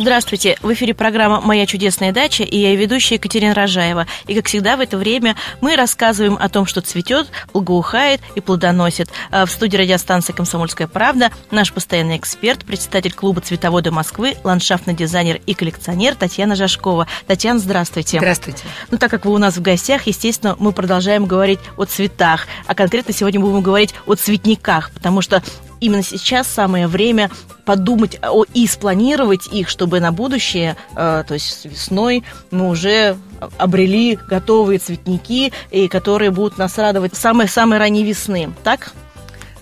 Здравствуйте, в эфире программа «Моя чудесная дача» и я ведущая Екатерина Рожаева. И, как всегда, в это время мы рассказываем о том, что цветет, благоухает и плодоносит. А в студии радиостанции «Комсомольская правда» наш постоянный эксперт, председатель клуба «Цветоводы Москвы», ландшафтный дизайнер и коллекционер Татьяна Жашкова. Татьяна, здравствуйте. Здравствуйте. Ну, так как вы у нас в гостях, естественно, мы продолжаем говорить о цветах, а конкретно сегодня будем говорить о цветниках, потому что именно сейчас самое время подумать о, и спланировать их, чтобы на будущее, э, то есть весной, мы уже обрели готовые цветники, и которые будут нас радовать самой-самой ранней весны. Так?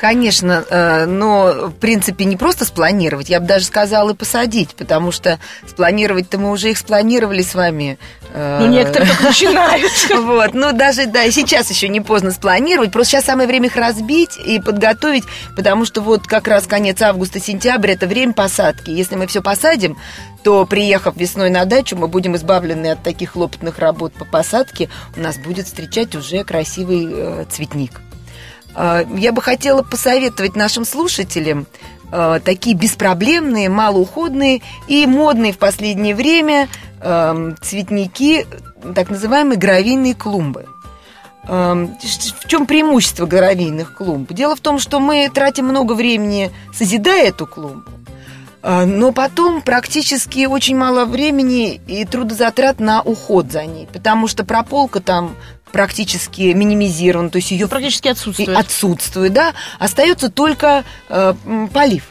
Конечно, э, но в принципе не просто спланировать, я бы даже сказала и посадить, потому что спланировать-то мы уже их спланировали с вами. Э, ну, некоторые только начинают. Вот, ну даже, да, сейчас еще не поздно спланировать, просто сейчас самое время их разбить и подготовить, потому что вот как раз конец августа-сентября – это время посадки. Если мы все посадим, то, приехав весной на дачу, мы будем избавлены от таких хлопотных работ по посадке, у нас будет встречать уже красивый э, цветник. А, я бы хотела посоветовать нашим слушателям а, такие беспроблемные, малоуходные и модные в последнее время а, цветники, так называемые гравийные клумбы. В чем преимущество гравийных клумб? Дело в том, что мы тратим много времени, созидая эту клумбу, но потом практически очень мало времени и трудозатрат на уход за ней, потому что прополка там практически минимизирован, то есть ее практически отсутствует. Отсутствует, да. Остается только э, полив.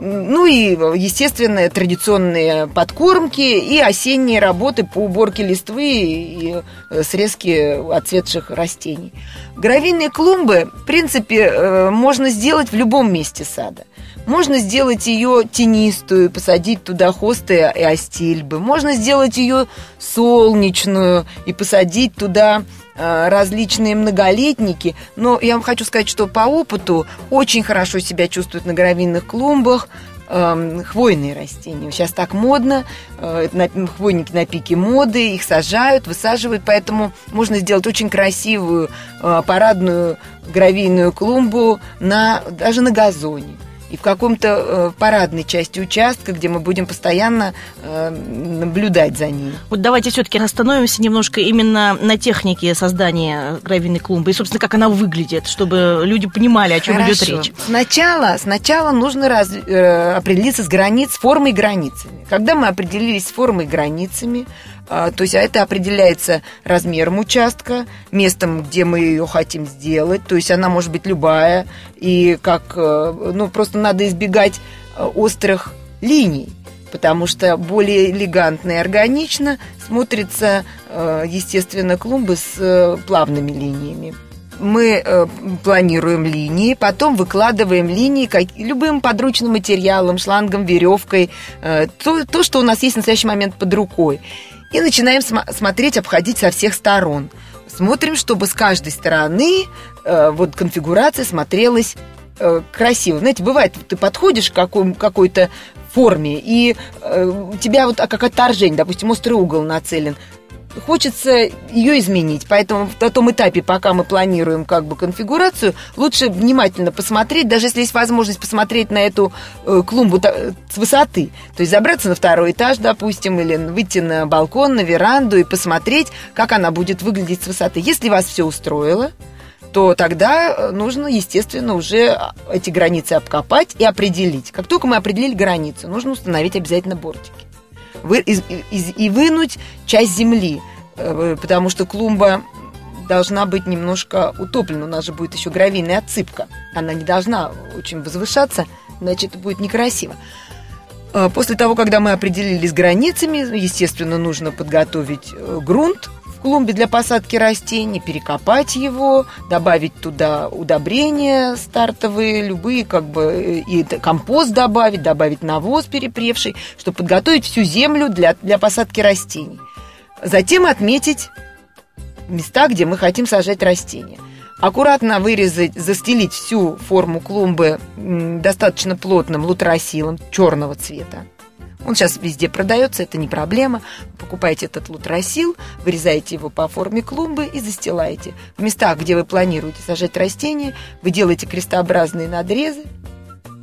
Ну и, естественно, традиционные подкормки и осенние работы по уборке листвы и э, срезке отцветших растений. Гравийные клумбы, в принципе, э, можно сделать в любом месте сада. Можно сделать ее тенистую, посадить туда хосты и астильбы. Можно сделать ее солнечную и посадить туда различные многолетники. Но я вам хочу сказать, что по опыту очень хорошо себя чувствуют на гравийных клумбах э, хвойные растения. Сейчас так модно, э, хвойники на пике моды, их сажают, высаживают, поэтому можно сделать очень красивую э, парадную гравийную клумбу на, даже на газоне и в каком-то э, парадной части участка, где мы будем постоянно э, наблюдать за ним. Вот давайте все-таки остановимся немножко именно на технике создания гравийной клумбы и, собственно, как она выглядит, чтобы люди понимали, о чем Хорошо. идет речь. Сначала, сначала нужно раз, э, определиться с границ, формой и границами. Когда мы определились с формой и границами, то есть а это определяется размером участка, местом, где мы ее хотим сделать. То есть она может быть любая. И как, ну, просто надо избегать э, острых линий потому что более элегантно и органично смотрится, э, естественно, клумбы с плавными линиями. Мы планируем линии, потом выкладываем линии как, любым подручным материалом, шлангом, веревкой, то, то, что у нас есть в настоящий момент под рукой. И начинаем см- смотреть, обходить со всех сторон. Смотрим, чтобы с каждой стороны э, вот конфигурация смотрелась э, красиво. Знаете, бывает, ты подходишь к какой- какой-то форме, и э, у тебя вот а, как отторжение, допустим, острый угол нацелен хочется ее изменить. Поэтому на том этапе, пока мы планируем как бы конфигурацию, лучше внимательно посмотреть, даже если есть возможность посмотреть на эту э, клумбу с высоты. То есть забраться на второй этаж, допустим, или выйти на балкон, на веранду и посмотреть, как она будет выглядеть с высоты. Если вас все устроило, то тогда э, нужно, естественно, уже эти границы обкопать и определить. Как только мы определили границу, нужно установить обязательно бортики вы, из, из, и вынуть часть земли, э, потому что клумба должна быть немножко утоплена. У нас же будет еще гравийная отсыпка. Она не должна очень возвышаться, иначе это будет некрасиво. Э, после того, когда мы определились с границами, естественно, нужно подготовить э, грунт, клумбе для посадки растений, перекопать его, добавить туда удобрения стартовые, любые, как бы, и компост добавить, добавить навоз перепревший, чтобы подготовить всю землю для, для посадки растений. Затем отметить места, где мы хотим сажать растения. Аккуратно вырезать, застелить всю форму клумбы достаточно плотным лутросилом черного цвета Он сейчас везде продается, это не проблема. Покупаете этот лутросил, вырезаете его по форме клумбы и застилаете. В местах, где вы планируете сажать растения, вы делаете крестообразные надрезы.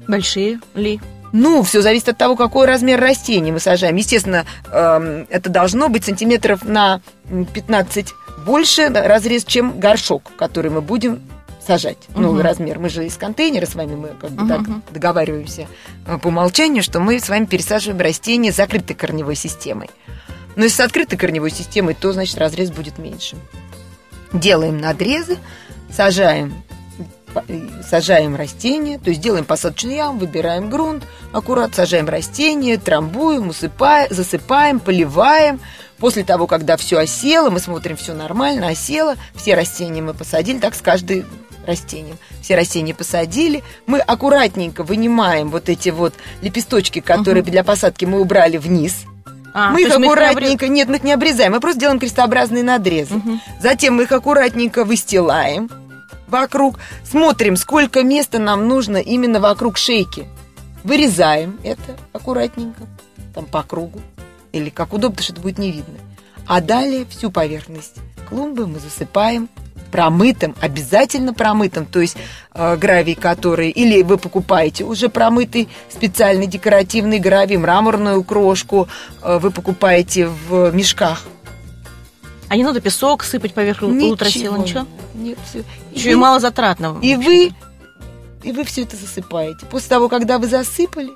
Большие ли? Ну, все зависит от того, какой размер растения мы сажаем. Естественно, эм, это должно быть сантиметров на 15 больше разрез, чем горшок, который мы будем сажать. Угу. Ну, размер. Мы же из контейнера с вами, мы как бы угу. так договариваемся э, по умолчанию, что мы с вами пересаживаем растения закрытой корневой системой. Но если с открытой корневой системой, то, значит, разрез будет меньше. Делаем надрезы, сажаем сажаем растения, то есть делаем посадочный ям, выбираем грунт, аккурат сажаем растения, трамбуем, усыпаем, засыпаем, поливаем. После того, когда все осело, мы смотрим, все нормально, осело, все растения мы посадили, так с каждой растением. Все растения посадили. Мы аккуратненько вынимаем вот эти вот лепесточки, которые угу. для посадки мы убрали вниз. А, мы их аккуратненько, мы их не обрез... нет, мы их не обрезаем, мы просто делаем крестообразные надрезы. Угу. Затем мы их аккуратненько выстилаем вокруг, смотрим, сколько места нам нужно именно вокруг шейки. Вырезаем это аккуратненько, там по кругу, или как удобно, что это будет не видно. А далее всю поверхность клумбы мы засыпаем промытым, обязательно промытым, то есть э, гравий, который, или вы покупаете уже промытый специальный декоративный гравий, мраморную крошку, э, вы покупаете в мешках. А не надо песок сыпать поверх ничего, лутросила, ничего? Нет, все. Еще и, и мало затратно. И вы, и вы все это засыпаете. После того, когда вы засыпали,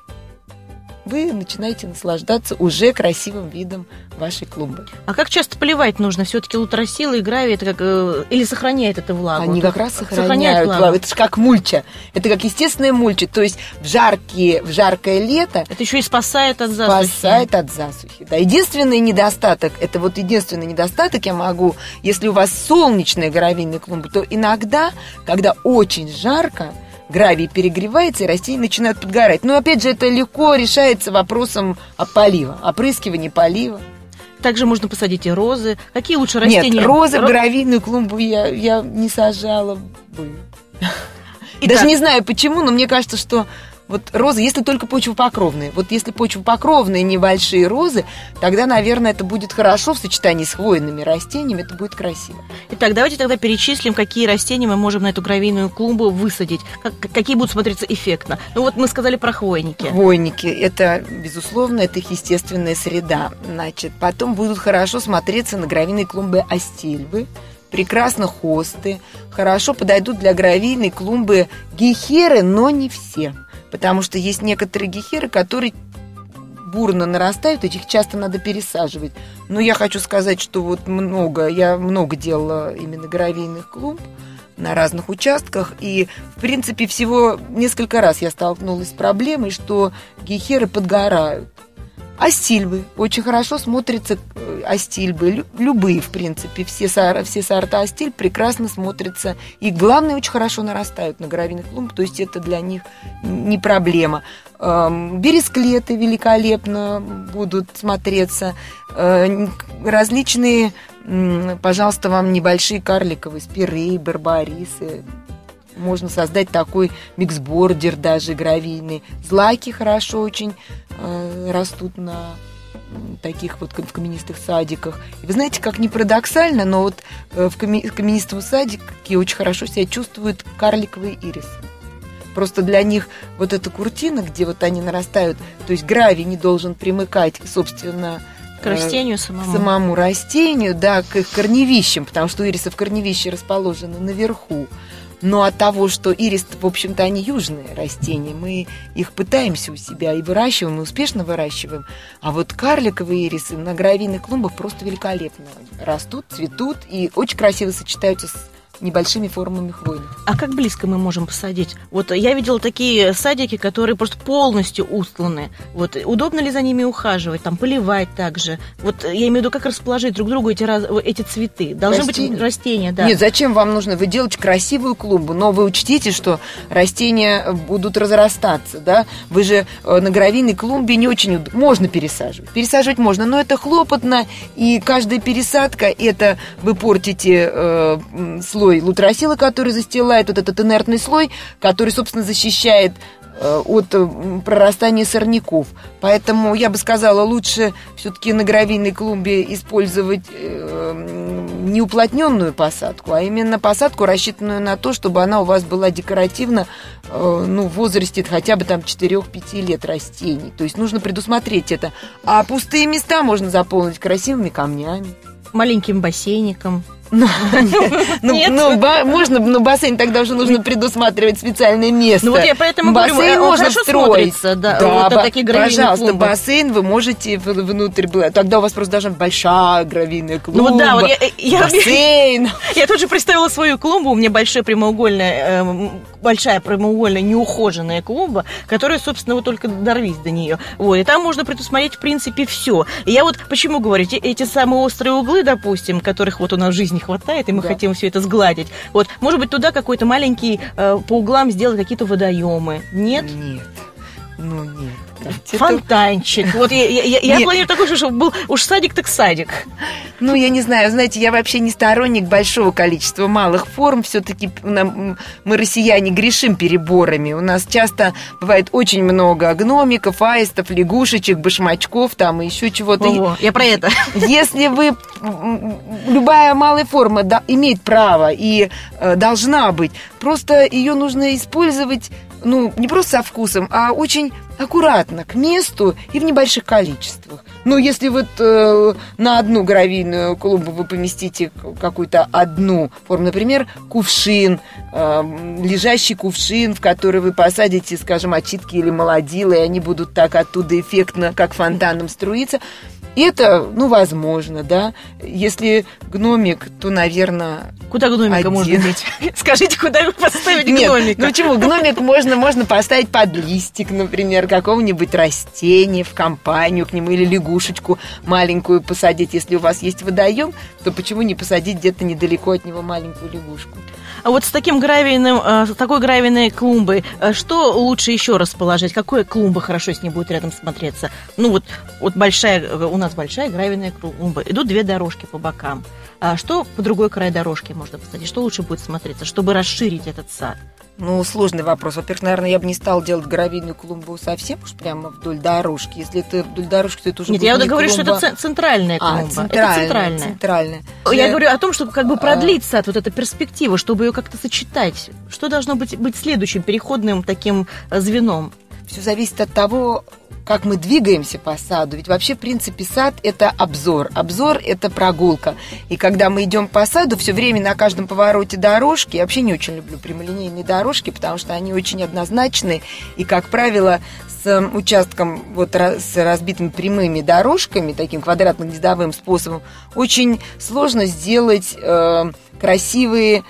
вы начинаете наслаждаться уже красивым видом вашей клумбы. А как часто поливать нужно? Все-таки лутросила и гравий это как э, или сохраняет это влагу? Они как раз сохраняют, сохраняют влагу. влагу. Это же как мульча. Это как естественная мульча. То есть в жаркие, в жаркое лето. Это еще и спасает от засухи. Спасает от засухи. Да. Единственный недостаток, это вот единственный недостаток я могу, если у вас солнечная гравийная клумба, то иногда, когда очень жарко, гравий перегревается, и растения начинают подгорать. Но опять же, это легко решается вопросом полива, опрыскивания полива. Также можно посадить и розы. Какие лучше растения? Нет, розы в гравийную клумбу я, я не сажала бы. Итак. Даже не знаю почему, но мне кажется, что вот розы, если только почвопокровные. Вот если почвопокровные небольшие розы, тогда, наверное, это будет хорошо в сочетании с хвойными растениями, это будет красиво. Итак, давайте тогда перечислим, какие растения мы можем на эту гравийную клумбу высадить. Как, какие будут смотреться эффектно. Ну вот мы сказали про хвойники. Хвойники, это, безусловно, это их естественная среда. Значит, потом будут хорошо смотреться на гравийной клумбе астильвы прекрасно хосты, хорошо подойдут для гравийной клумбы гехеры, но не все потому что есть некоторые гехеры, которые бурно нарастают, этих часто надо пересаживать. Но я хочу сказать, что вот много, я много делала именно гравийных клумб на разных участках, и, в принципе, всего несколько раз я столкнулась с проблемой, что гехеры подгорают. Астильбы. Очень хорошо смотрятся э, астильбы. Любые, в принципе. Все, сор, все сорта астиль прекрасно смотрятся. И, главное, очень хорошо нарастают на гравийных клумбах. То есть это для них не проблема. Эм, бересклеты великолепно будут смотреться. Э, различные, пожалуйста, вам небольшие карликовые спиры, барбарисы, можно создать такой миксбордер даже гравийный. Злаки хорошо очень э, растут на таких вот в каменистых садиках. И вы знаете, как не парадоксально, но вот э, в каменистом садике очень хорошо себя чувствуют карликовые ирисы. Просто для них вот эта куртина, где вот они нарастают, то есть гравий не должен примыкать, собственно, к растению самому. К самому растению, да, к их корневищам, потому что ирисы в корневище расположены наверху. Но от того, что ирис, в общем-то, они южные растения, мы их пытаемся у себя и выращиваем, и успешно выращиваем. А вот карликовые ирисы на гравийных клумбах просто великолепно растут, цветут и очень красиво сочетаются с небольшими формами хвойных. А как близко мы можем посадить? Вот я видела такие садики, которые просто полностью устланы. Вот удобно ли за ними ухаживать, там поливать также? Вот я имею в виду, как расположить друг другу эти, раз, эти цветы? Должны растения. быть растения, да. Нет, зачем вам нужно? Вы делаете красивую клумбу, но вы учтите, что растения будут разрастаться, да? Вы же э, на гравийной клумбе не очень можно пересаживать. Пересаживать можно, но это хлопотно, и каждая пересадка это вы портите э, слой слой лутросила, который застилает вот этот инертный слой, который, собственно, защищает э, от э, прорастания сорняков. Поэтому я бы сказала, лучше все-таки на гравийной клумбе использовать э, не уплотненную посадку, а именно посадку, рассчитанную на то, чтобы она у вас была декоративно ну, в возрасте хотя бы там 4-5 лет растений. То есть нужно предусмотреть это. А пустые места можно заполнить красивыми камнями. Маленьким бассейником. Ну, ну, ну можно, но бассейн тогда уже нужно предусматривать специальное место. Ну вот я поэтому бассейн э, можно строить. Да, пожалуйста, бассейн вы можете внутрь, тогда у вас просто должна быть большая гравийная клумба. Ну да, вот я, я, бассейн. Я тут же представила свою клумбу, у меня большая прямоугольная, э, большая прямоугольная неухоженная клумба, которая, собственно, вот только дорвись до нее. Вот, и там можно предусмотреть, в принципе, все. И я вот почему говорю, эти самые острые углы, допустим, которых вот у нас в жизни не хватает, и мы да. хотим все это сгладить. Вот, может быть, туда какой-то маленький э, по углам сделать какие-то водоемы. Нет? Нет. Ну, нет. Фонтанчик. Вот я, я, я планирую такой чтобы был уж садик, так садик. Ну, я не знаю, знаете, я вообще не сторонник большого количества малых форм. Все-таки мы, россияне, грешим переборами. У нас часто бывает очень много гномиков, аистов, лягушечек, башмачков, там и еще чего-то. Я про это. Если вы... Любая малая форма да, имеет право и э, должна быть. Просто ее нужно использовать ну, не просто со вкусом, а очень аккуратно, к месту и в небольших количествах. Ну, если вот э, на одну гравийную клумбу вы поместите какую-то одну форму, например, кувшин, э, лежащий кувшин, в который вы посадите, скажем, очитки или молодилы, и они будут так оттуда эффектно, как фонтаном струиться – это, ну, возможно, да. Если гномик, то, наверное, Куда гномика один. можно деть? Скажите, куда поставить Нет, гномика? Ну почему? Гномик можно, можно поставить под листик, например, какого-нибудь растения в компанию к нему или лягушечку маленькую посадить. Если у вас есть водоем, то почему не посадить где-то недалеко от него маленькую лягушку? А вот с таким гравийным, э, с такой гравийной клумбой, э, что лучше еще расположить? Какая клумба хорошо с ней будет рядом смотреться? Ну вот, вот большая, э, у нас большая гравийная клумба. Идут две дорожки по бокам. А что по другой край дорожки можно посадить? Что лучше будет смотреться, чтобы расширить этот сад? Ну, сложный вопрос. Во-первых, наверное, я бы не стала делать гравийную клумбу совсем уж прямо вдоль дорожки. Если это вдоль дорожки, то это уже Нет, я не говорю, клумба... что это центральная клумба. А, центральная, это центральная. центральная. Я говорю о том, чтобы как бы продлить сад, вот эта перспектива, чтобы ее как-то сочетать. Что должно быть, быть следующим переходным таким э, звеном? Все зависит от того, как мы двигаемся по саду. Ведь вообще, в принципе, сад – это обзор. Обзор – это прогулка. И когда мы идем по саду, все время на каждом повороте дорожки, я вообще не очень люблю прямолинейные дорожки, потому что они очень однозначны. И, как правило, с участком вот с разбитыми прямыми дорожками, таким квадратно-гнездовым способом, очень сложно сделать э, красивые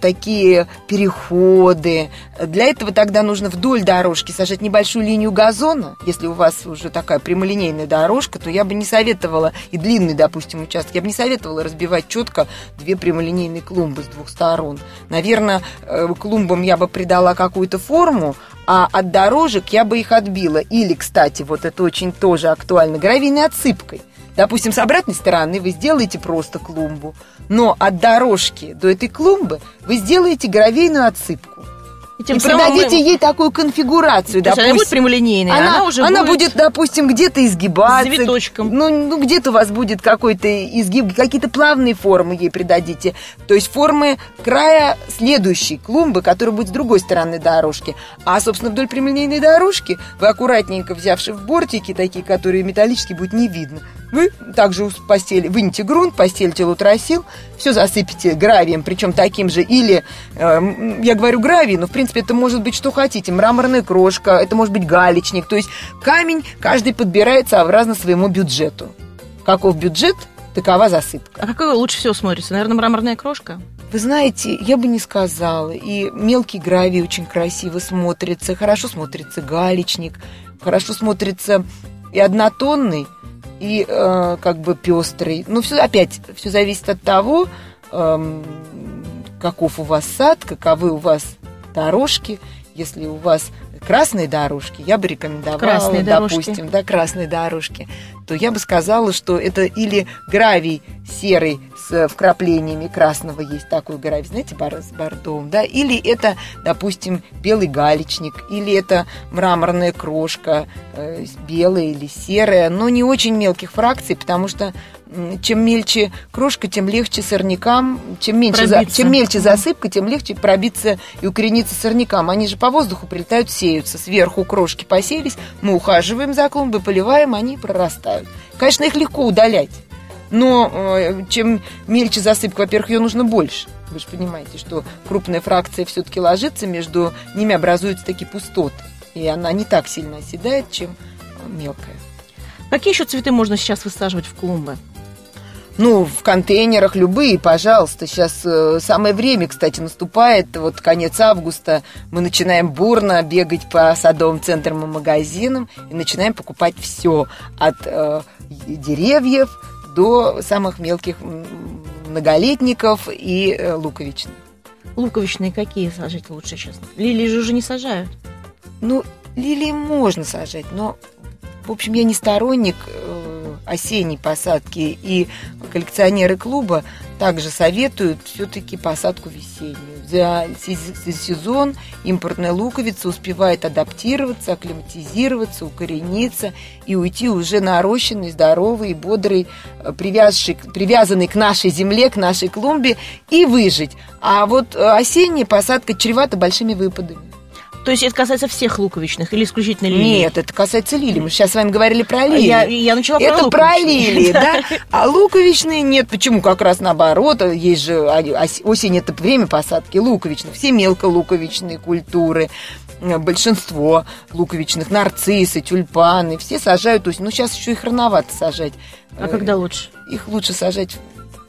такие переходы. Для этого тогда нужно вдоль дорожки сажать небольшую линию газона. Если у вас уже такая прямолинейная дорожка, то я бы не советовала, и длинный, допустим, участок, я бы не советовала разбивать четко две прямолинейные клумбы с двух сторон. Наверное, э, клумбам я бы придала какую-то форму, а от дорожек я бы их отбила. Или, кстати, вот это очень тоже актуально, гравийной отсыпкой. Допустим, с обратной стороны вы сделаете просто клумбу, но от дорожки до этой клумбы вы сделаете гравийную отсыпку. И, тем и придадите мы... ей такую конфигурацию, То допустим. Она будет прямолинейная, она, она уже она будет... будет, допустим, где-то изгибаться. С завиточком. Ну, ну где-то у вас будет какой-то изгиб, какие-то плавные формы ей придадите. То есть формы края следующей клумбы, которая будет с другой стороны дорожки. А, собственно, вдоль прямолинейной дорожки вы аккуратненько взявши в бортики, такие, которые металлические, будет не видно, вы также постели, вынете грунт, постелите лутросил, все засыпите гравием, причем таким же, или, э, я говорю гравий, но в принципе это может быть что хотите, мраморная крошка, это может быть галечник, то есть камень каждый подбирает сообразно своему бюджету. Каков бюджет, такова засыпка. А какой лучше всего смотрится? Наверное, мраморная крошка? Вы знаете, я бы не сказала. И мелкий гравий очень красиво смотрится, хорошо смотрится галечник, хорошо смотрится и однотонный, и э, как бы пестрый. Ну, все опять, все зависит от того, э, каков у вас сад, каковы у вас дорожки. Если у вас красные дорожки, я бы рекомендовала, красные допустим, дорожки. да, красные дорожки, то я бы сказала, что это или гравий серый с вкраплениями красного, есть такой гравий, знаете, с бордом, да, или это, допустим, белый галечник, или это мраморная крошка, э, белая или серая, но не очень мелких фракций, потому что чем мельче крошка, тем легче сорнякам, чем, меньше за, чем мельче засыпка, тем легче пробиться и укорениться сорнякам. Они же по воздуху прилетают, сеются. Сверху крошки поселись, мы ухаживаем за клумбой, поливаем, они прорастают. Конечно, их легко удалять, но э, чем мельче засыпка, во-первых, ее нужно больше. Вы же понимаете, что крупная фракция все-таки ложится, между ними образуются такие пустоты. И она не так сильно оседает, чем мелкая. Какие еще цветы можно сейчас высаживать в клумбы? Ну, в контейнерах любые, пожалуйста. Сейчас э, самое время, кстати, наступает. Вот конец августа мы начинаем бурно бегать по садовым центрам и магазинам и начинаем покупать все. От э, деревьев до самых мелких многолетников и э, луковичных. Луковичные какие сажать лучше сейчас? Лилии же уже не сажают. Ну, лилии можно сажать, но, в общем, я не сторонник э, осенней посадки, и коллекционеры клуба также советуют все-таки посадку весеннюю. За сезон импортная луковица успевает адаптироваться, акклиматизироваться, укорениться и уйти уже нарощенный, здоровый, бодрый, э, привязший, привязанный к нашей земле, к нашей клумбе и выжить. А вот э, осенняя посадка чревата большими выпадами. То есть это касается всех луковичных или исключительно лилий? Нет, это касается лилий. Мы сейчас с вами говорили про лилии. Я, я начала про Это про лилии, да? А луковичные нет. Почему? Как раз наоборот. Есть же осень – это время посадки луковичных. Все мелколуковичные культуры большинство луковичных, нарциссы, тюльпаны, все сажают осень. Ну, сейчас еще их рановато сажать. А когда лучше? Их лучше сажать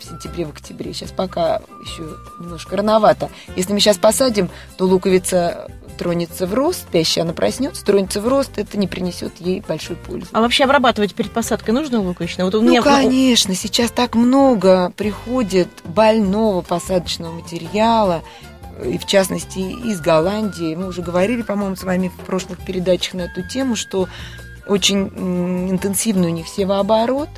сентябре, в октябре. Сейчас пока еще немножко рановато. Если мы сейчас посадим, то луковица тронется в рост, спящая она проснется, тронется в рост, это не принесет ей большой пользы. А вообще обрабатывать перед посадкой нужно луковичное? Вот у ну, меня... конечно, сейчас так много приходит больного посадочного материала, и в частности из Голландии. Мы уже говорили, по-моему, с вами в прошлых передачах на эту тему, что очень интенсивный у них севооборот,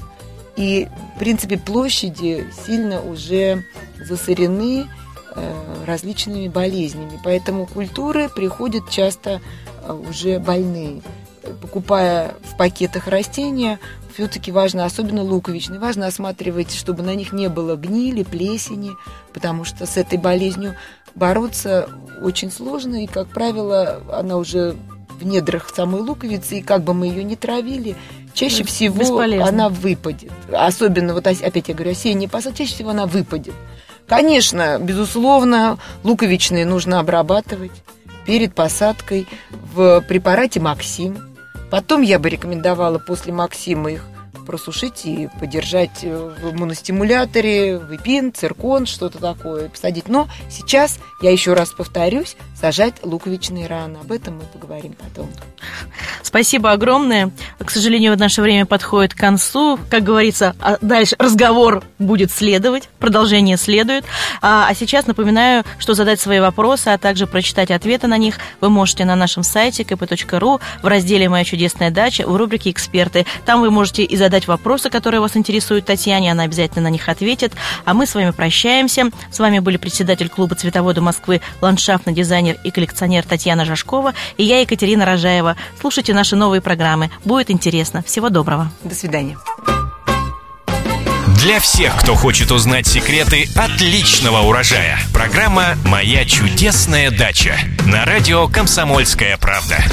и, в принципе, площади сильно уже засорены, Э, различными болезнями. Поэтому культуры приходят часто э, уже больные. Покупая в пакетах растения, все-таки важно, особенно луковичные, важно осматривать, чтобы на них не было гнили, плесени, потому что с этой болезнью бороться очень сложно, и, как правило, она уже в недрах самой луковицы, и как бы мы ее не травили, чаще всего Бесполезно. она выпадет. Особенно, вот опять я говорю, осенняя посадка, чаще всего она выпадет. Конечно, безусловно, луковичные нужно обрабатывать перед посадкой в препарате Максим. Потом я бы рекомендовала после Максима их просушить и подержать э, в моностимуляторе, випин, циркон, что-то такое, посадить. Но сейчас, я еще раз повторюсь, сажать луковичные раны. Об этом мы поговорим потом. Спасибо огромное. К сожалению, наше время подходит к концу. Как говорится, а дальше разговор будет следовать, продолжение следует. А, а сейчас напоминаю, что задать свои вопросы, а также прочитать ответы на них вы можете на нашем сайте kp.ru в разделе «Моя чудесная дача» в рубрике «Эксперты». Там вы можете и задать вопросы, которые вас интересуют Татьяне, она обязательно на них ответит. А мы с вами прощаемся. С вами были председатель клуба цветовода Москвы, ландшафтный дизайнер и коллекционер Татьяна Жашкова и я, Екатерина Рожаева. Слушайте наши новые программы. Будет интересно. Всего доброго. До свидания. Для всех, кто хочет узнать секреты отличного урожая. Программа «Моя чудесная дача» на радио «Комсомольская правда».